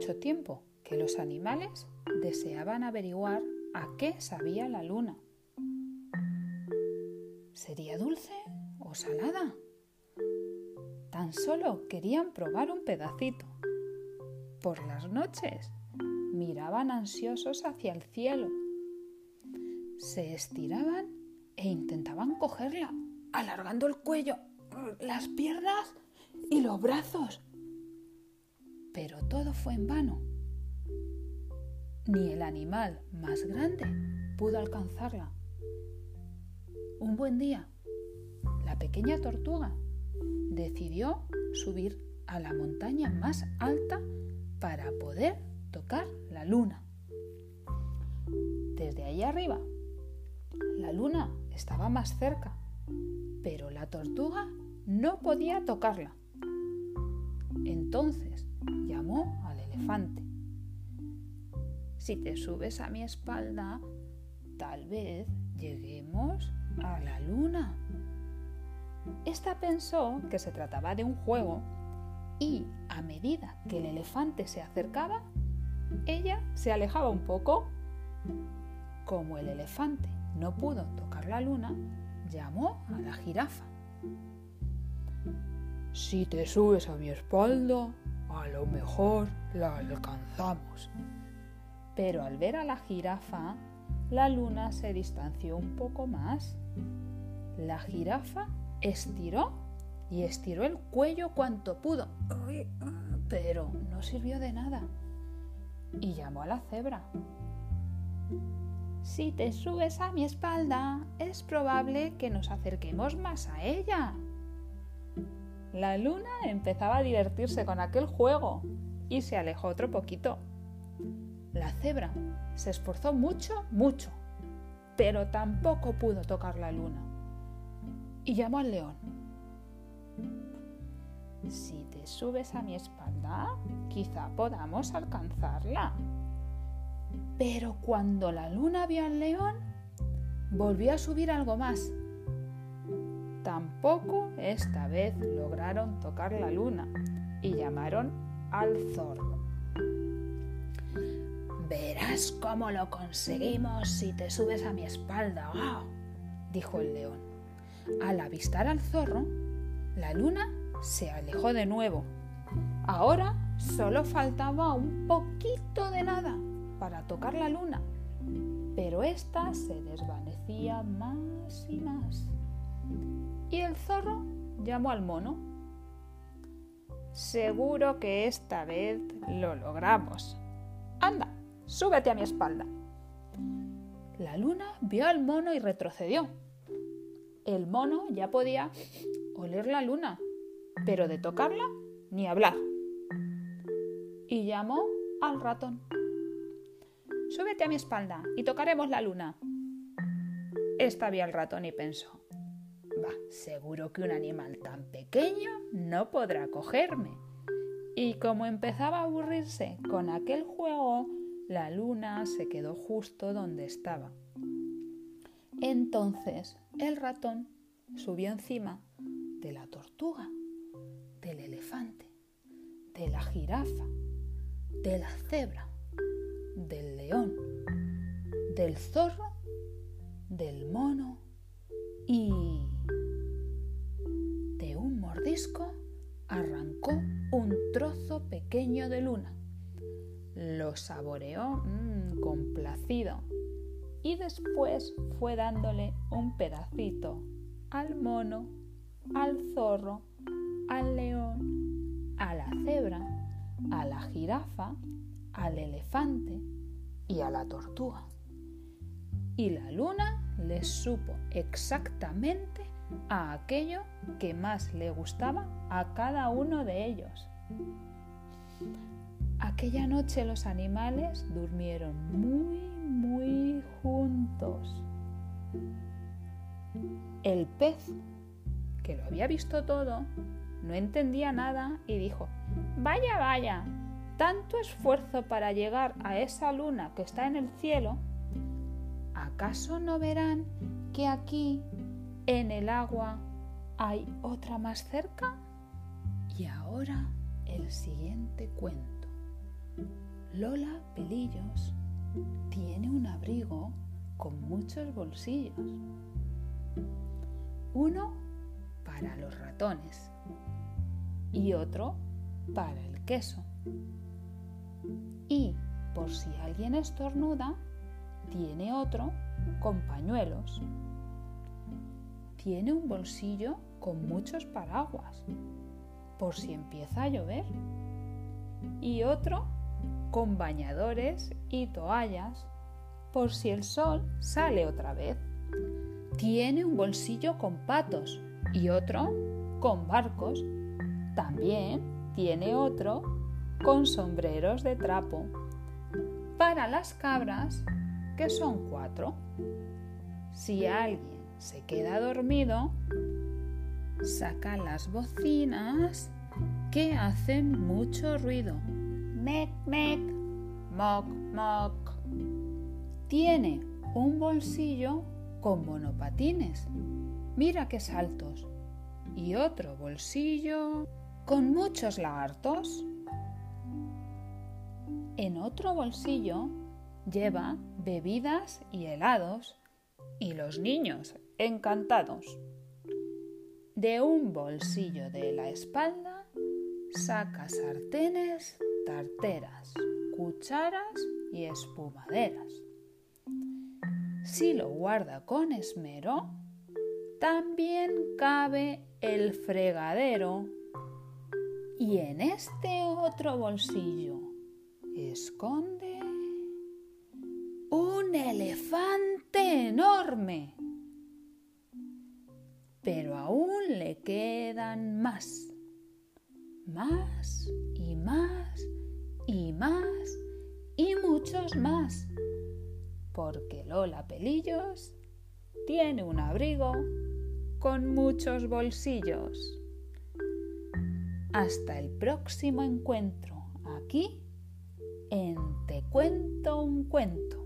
mucho tiempo que los animales deseaban averiguar a qué sabía la luna. ¿Sería dulce o salada? Tan solo querían probar un pedacito. Por las noches miraban ansiosos hacia el cielo. Se estiraban e intentaban cogerla, alargando el cuello, las piernas y los brazos. Pero todo fue en vano. Ni el animal más grande pudo alcanzarla. Un buen día, la pequeña tortuga decidió subir a la montaña más alta para poder tocar la luna. Desde ahí arriba, la luna estaba más cerca, pero la tortuga no podía tocarla. Entonces al elefante. Si te subes a mi espalda, tal vez lleguemos a la luna. Esta pensó que se trataba de un juego y a medida que el elefante se acercaba, ella se alejaba un poco. Como el elefante no pudo tocar la luna, llamó a la jirafa. Si te subes a mi espalda, a lo mejor la alcanzamos. Pero al ver a la jirafa, la luna se distanció un poco más. La jirafa estiró y estiró el cuello cuanto pudo, pero no sirvió de nada. Y llamó a la cebra. Si te subes a mi espalda, es probable que nos acerquemos más a ella. La luna empezaba a divertirse con aquel juego y se alejó otro poquito. La cebra se esforzó mucho, mucho, pero tampoco pudo tocar la luna y llamó al león. Si te subes a mi espalda, quizá podamos alcanzarla. Pero cuando la luna vio al león, volvió a subir algo más. Tampoco esta vez lograron tocar la luna y llamaron al zorro. Verás cómo lo conseguimos si te subes a mi espalda, dijo el león. Al avistar al zorro, la luna se alejó de nuevo. Ahora solo faltaba un poquito de nada para tocar la luna, pero ésta se desvanecía más y más. Y el zorro llamó al mono. Seguro que esta vez lo logramos. Anda, súbete a mi espalda. La luna vio al mono y retrocedió el mono ya podía oler la luna, pero de tocarla ni hablar. Y llamó al ratón. Súbete a mi espalda y tocaremos la luna. Esta vio al ratón y pensó, seguro que un animal tan pequeño no podrá cogerme. Y como empezaba a aburrirse con aquel juego, la luna se quedó justo donde estaba. Entonces el ratón subió encima de la tortuga, del elefante, de la jirafa, de la cebra, del león, del zorro, del mono pequeño de luna. Lo saboreó mm, complacido y después fue dándole un pedacito al mono, al zorro, al león, a la cebra, a la jirafa, al elefante y a la tortuga. Y la luna le supo exactamente a aquello que más le gustaba a cada uno de ellos. Aquella noche los animales durmieron muy muy juntos. El pez, que lo había visto todo, no entendía nada y dijo, vaya, vaya, tanto esfuerzo para llegar a esa luna que está en el cielo, ¿acaso no verán que aquí, en el agua, hay otra más cerca? Y ahora el siguiente cuento. Lola Pelillos tiene un abrigo con muchos bolsillos. Uno para los ratones y otro para el queso. Y por si alguien estornuda, tiene otro con pañuelos. Tiene un bolsillo con muchos paraguas, por si empieza a llover. Y otro con bañadores y toallas, por si el sol sale otra vez. Tiene un bolsillo con patos y otro con barcos. También tiene otro con sombreros de trapo. Para las cabras, que son cuatro. Si alguien se queda dormido, saca las bocinas que hacen mucho ruido. Mec, mec, moc, moc. Tiene un bolsillo con monopatines. Mira qué saltos. Y otro bolsillo con muchos lagartos. En otro bolsillo lleva bebidas y helados y los niños encantados. De un bolsillo de la espalda saca sartenes, tarteras, cucharas y espumaderas. Si lo guarda con esmero, también cabe el fregadero y en este otro bolsillo esconde un elefante enorme. Pero aún le quedan más, más y más y más y muchos más, porque Lola Pelillos tiene un abrigo con muchos bolsillos. Hasta el próximo encuentro aquí en Te cuento un cuento.